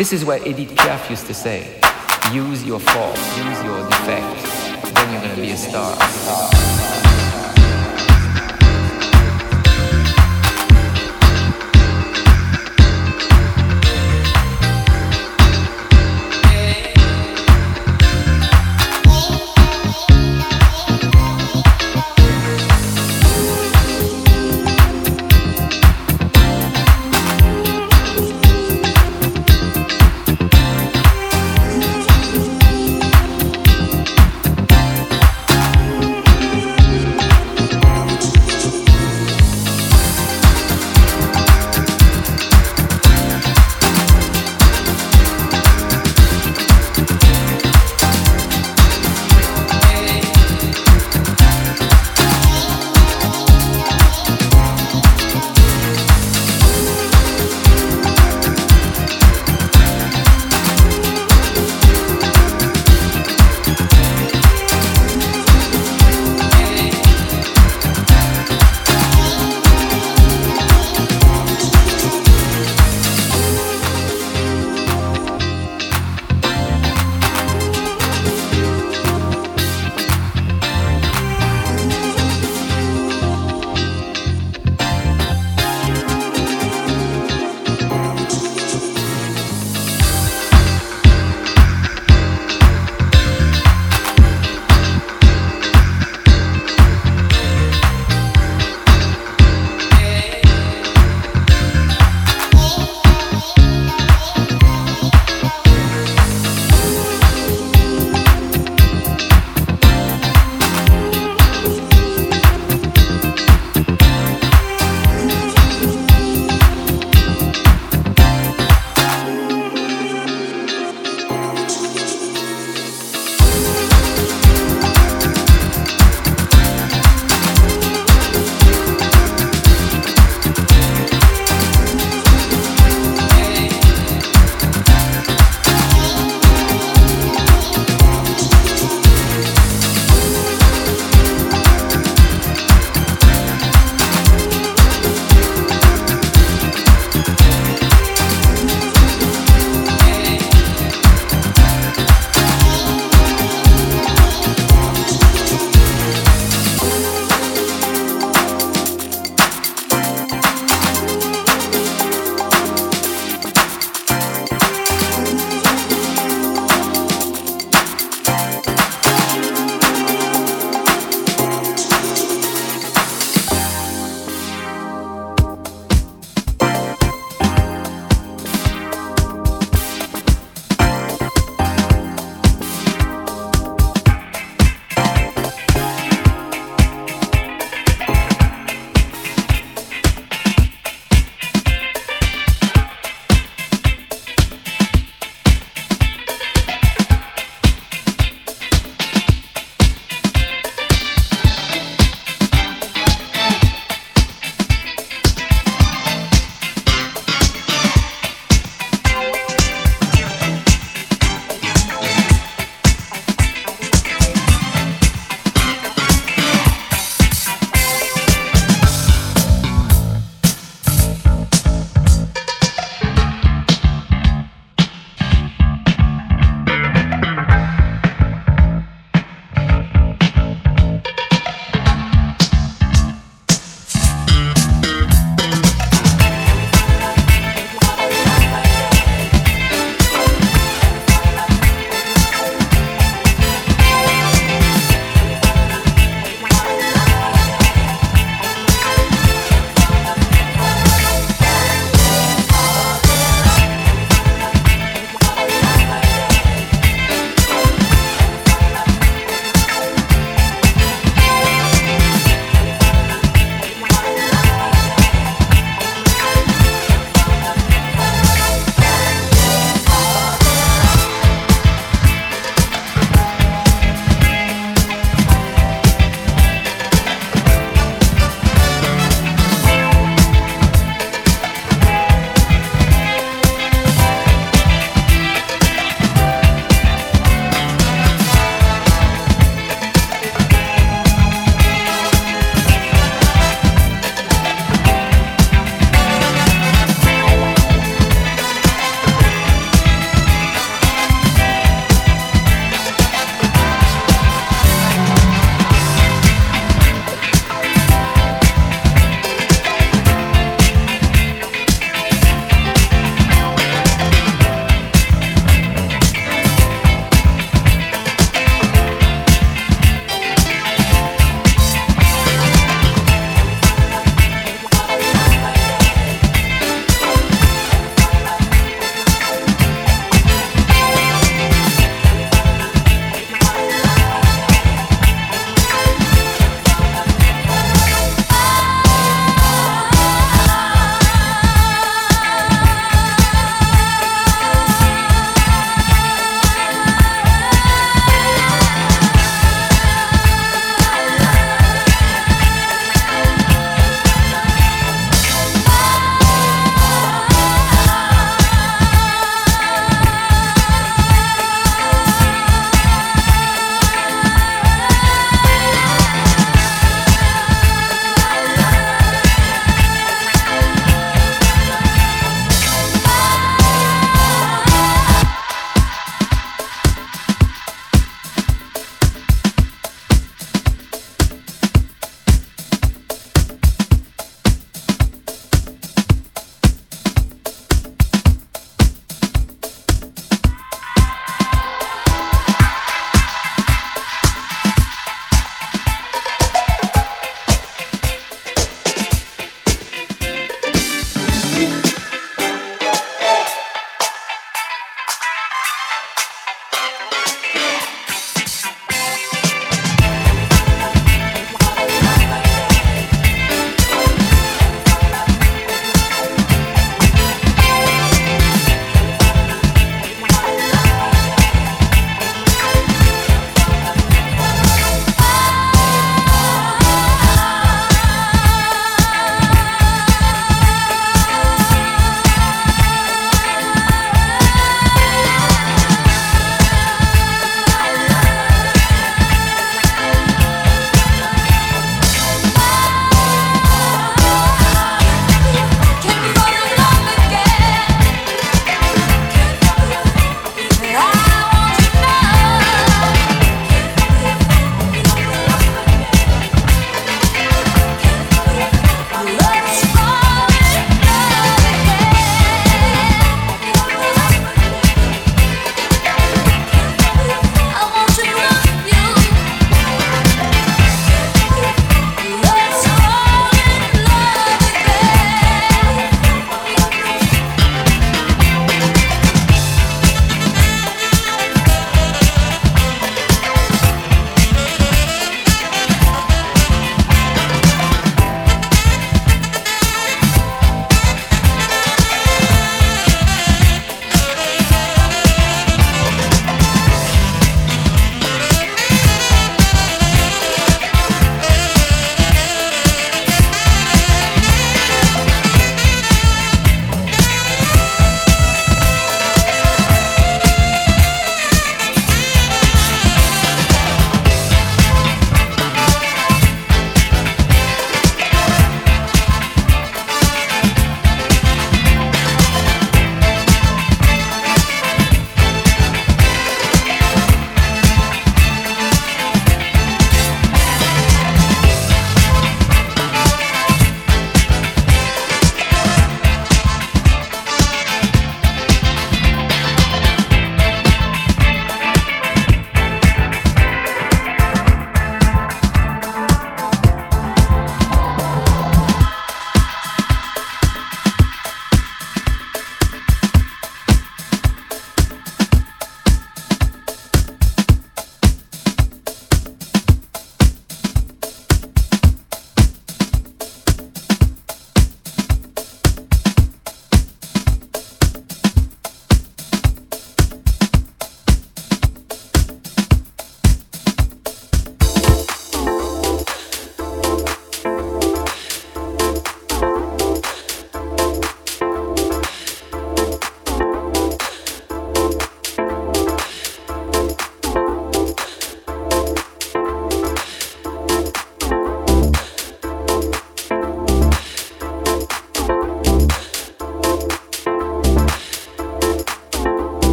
This is what Edith Piaf used to say. Use your faults, use your defects, then you're gonna be a star.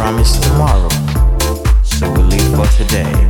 promise tomorrow, so we live for today.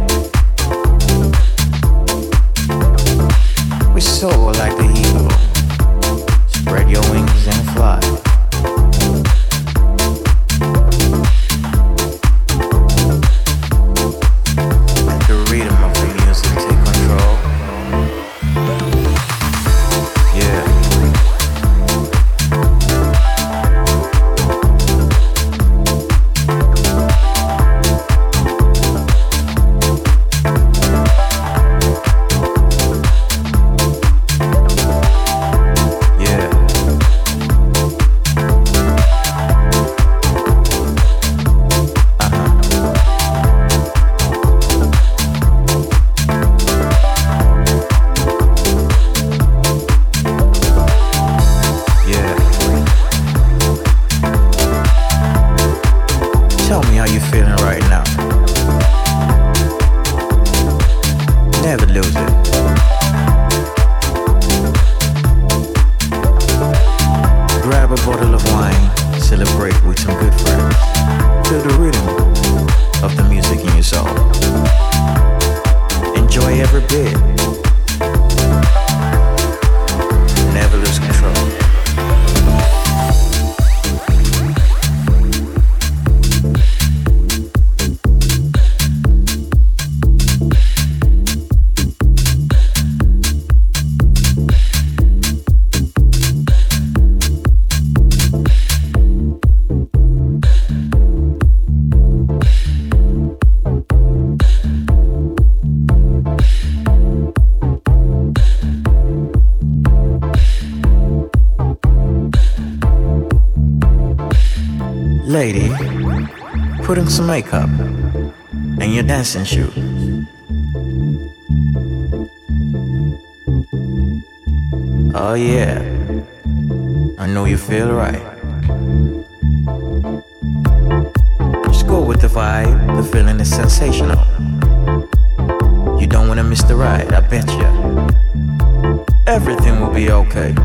Lady, put on some makeup and your dancing shoes. Oh yeah, I know you feel right. Just go with the vibe, the feeling is sensational. You don't wanna miss the ride, I bet you. Everything will be okay.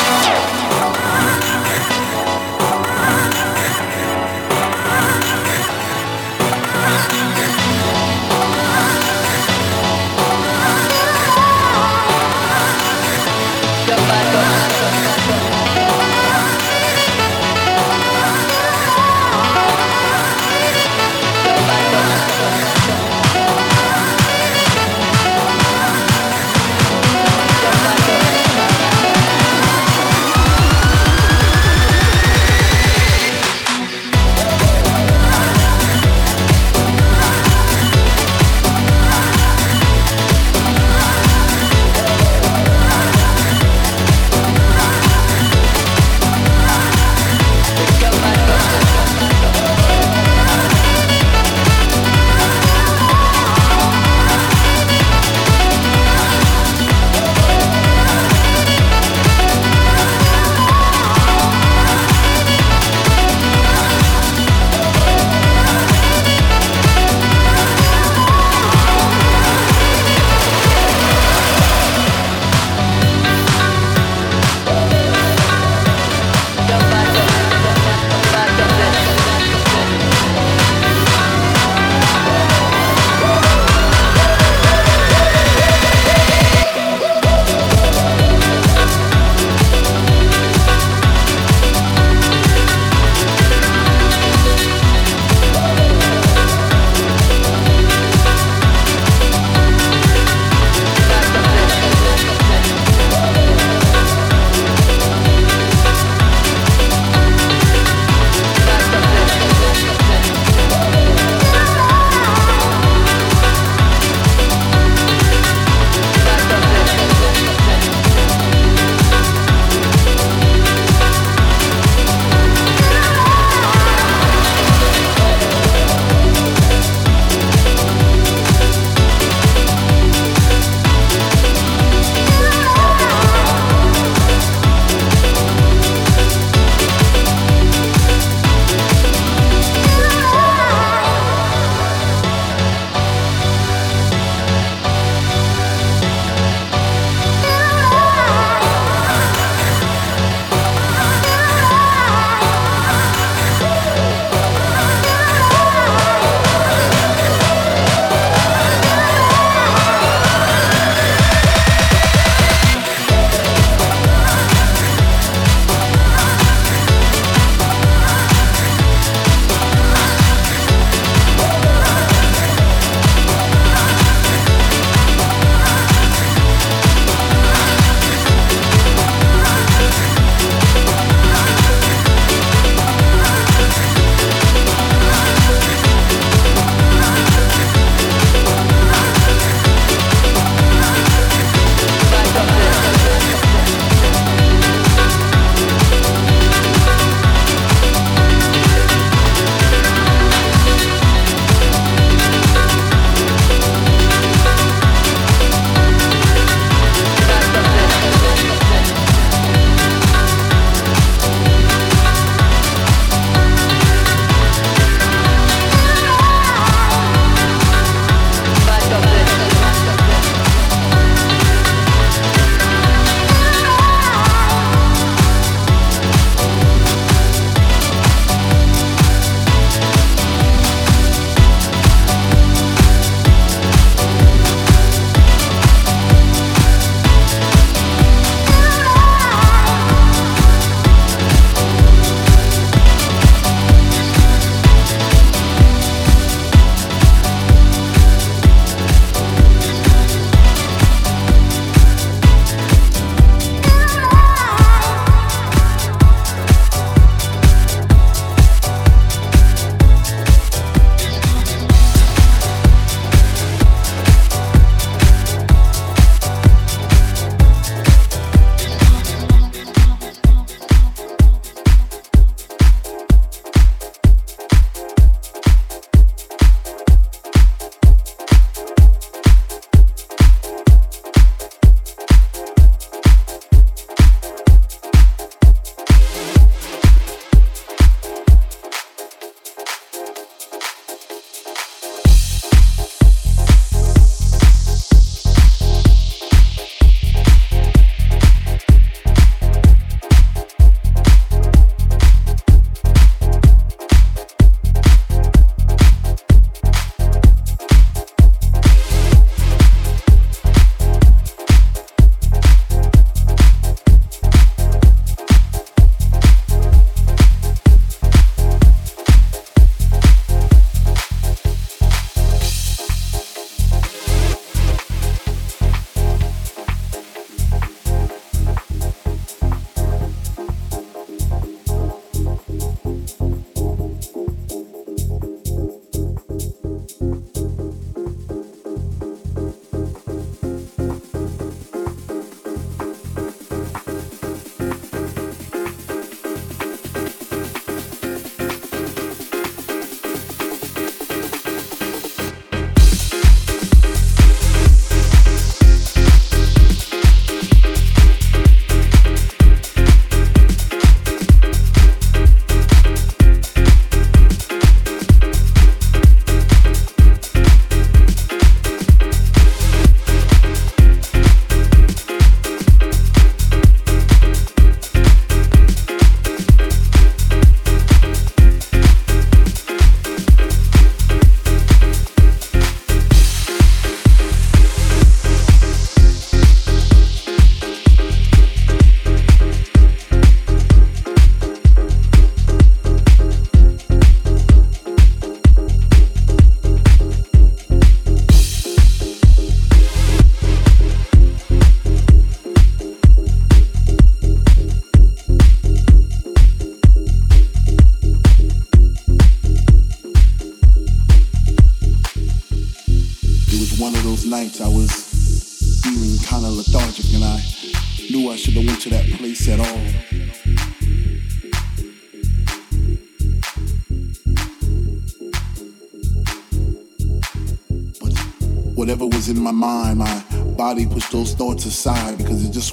Yeah.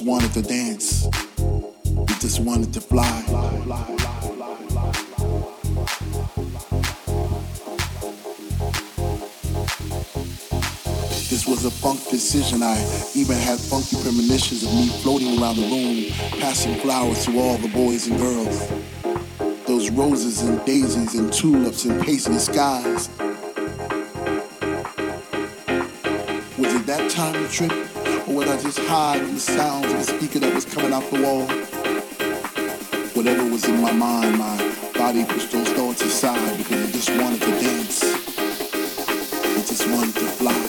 Wanted to dance. It just wanted to fly. This was a funk decision. I even had funky premonitions of me floating around the room, passing flowers to all the boys and girls. Those roses and daisies and tulips and paisley skies. Was it that time to trip? Or I just high in the sounds of the speaker that was coming out the wall? Whatever was in my mind, my body pushed those thoughts aside because I just wanted to dance. I just wanted to fly.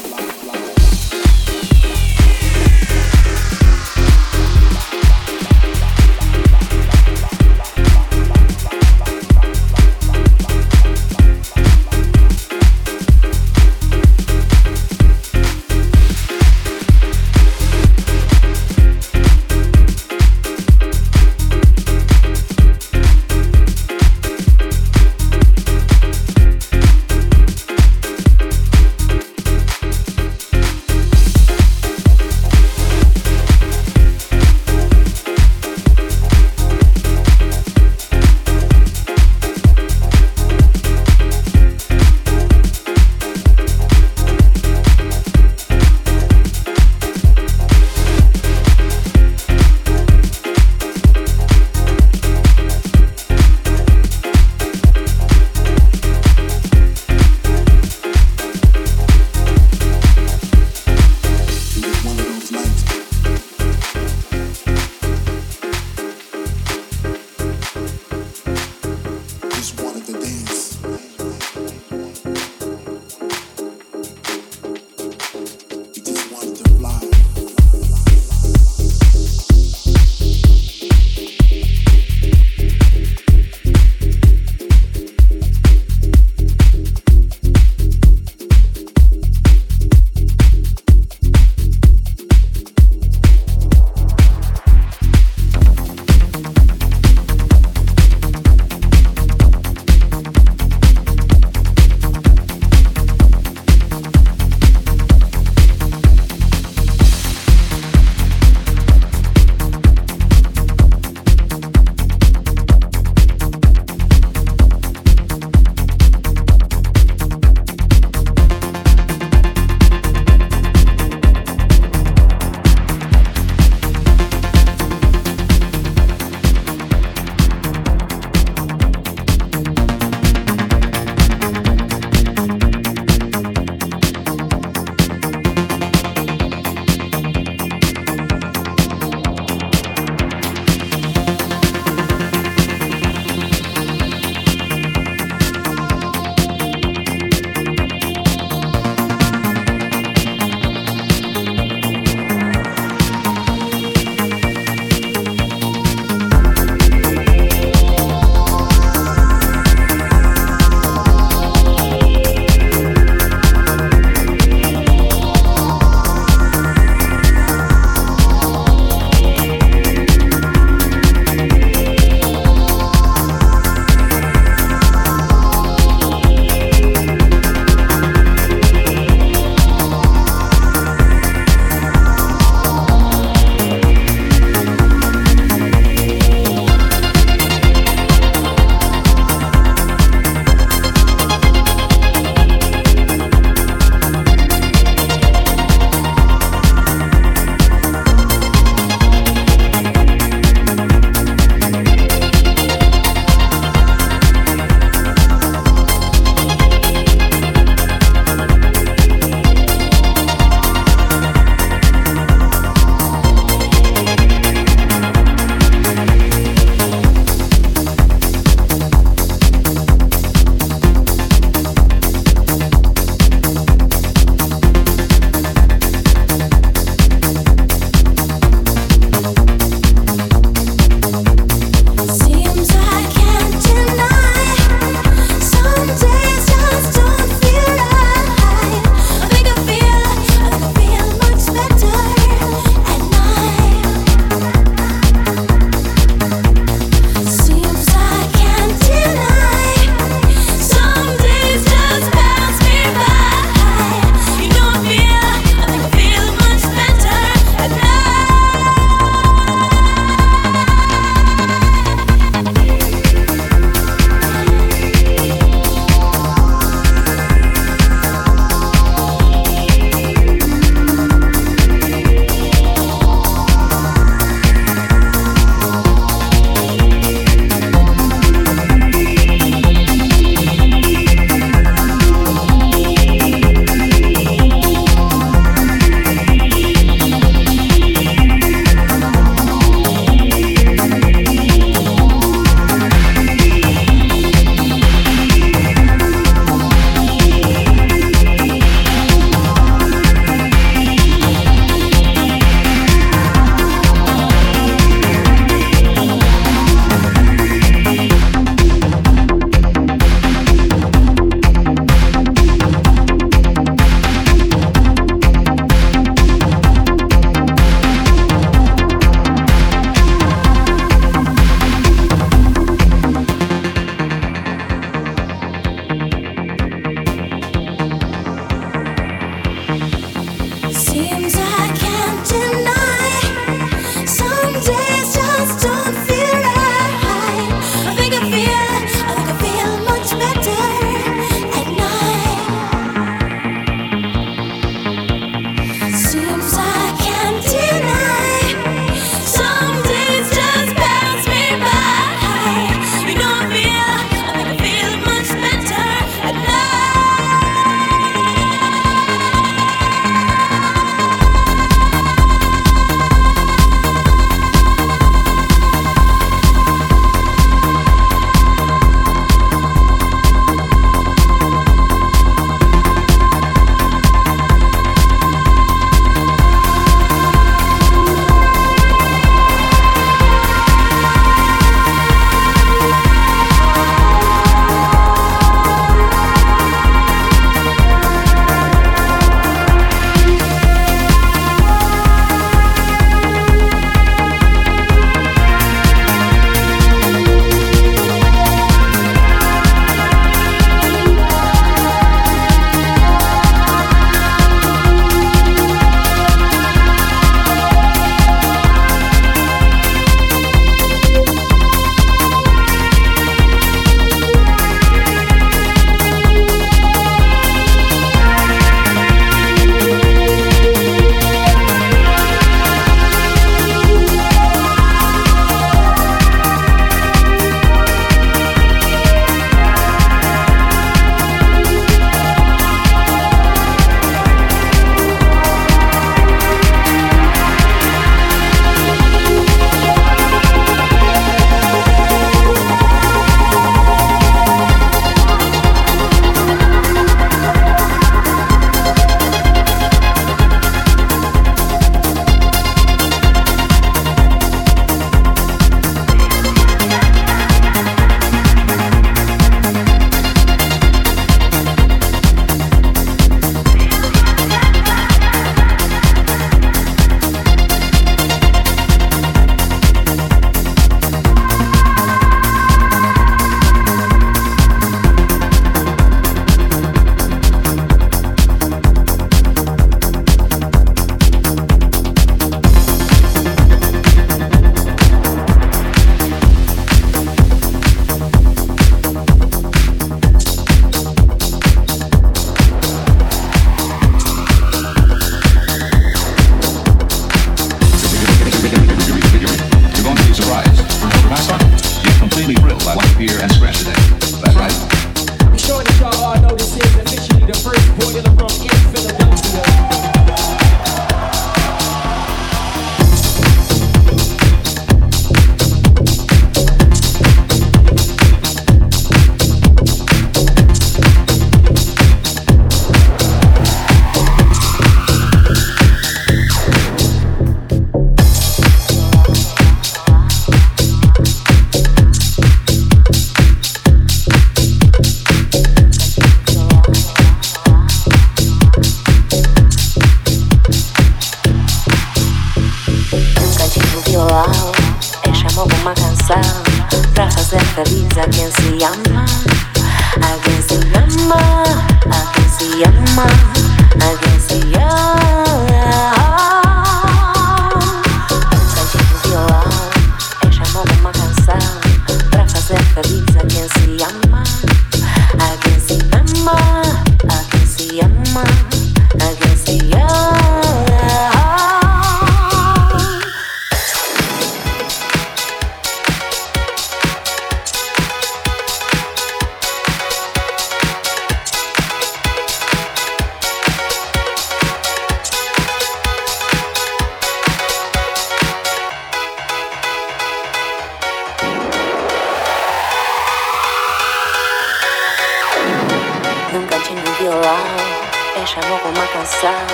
vai. É chamou uma canção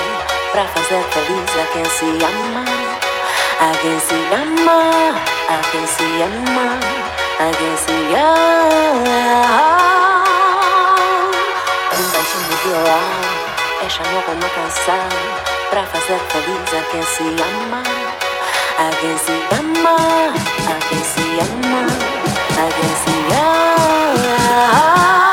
pra fazer feliz a quem se ama. A quem se ama, a quem se ama, a quem se ama. Um baixinho de violão é chamou uma canção pra fazer feliz a quem se ama. A quem se ama, a quem se ama, a quem se ama.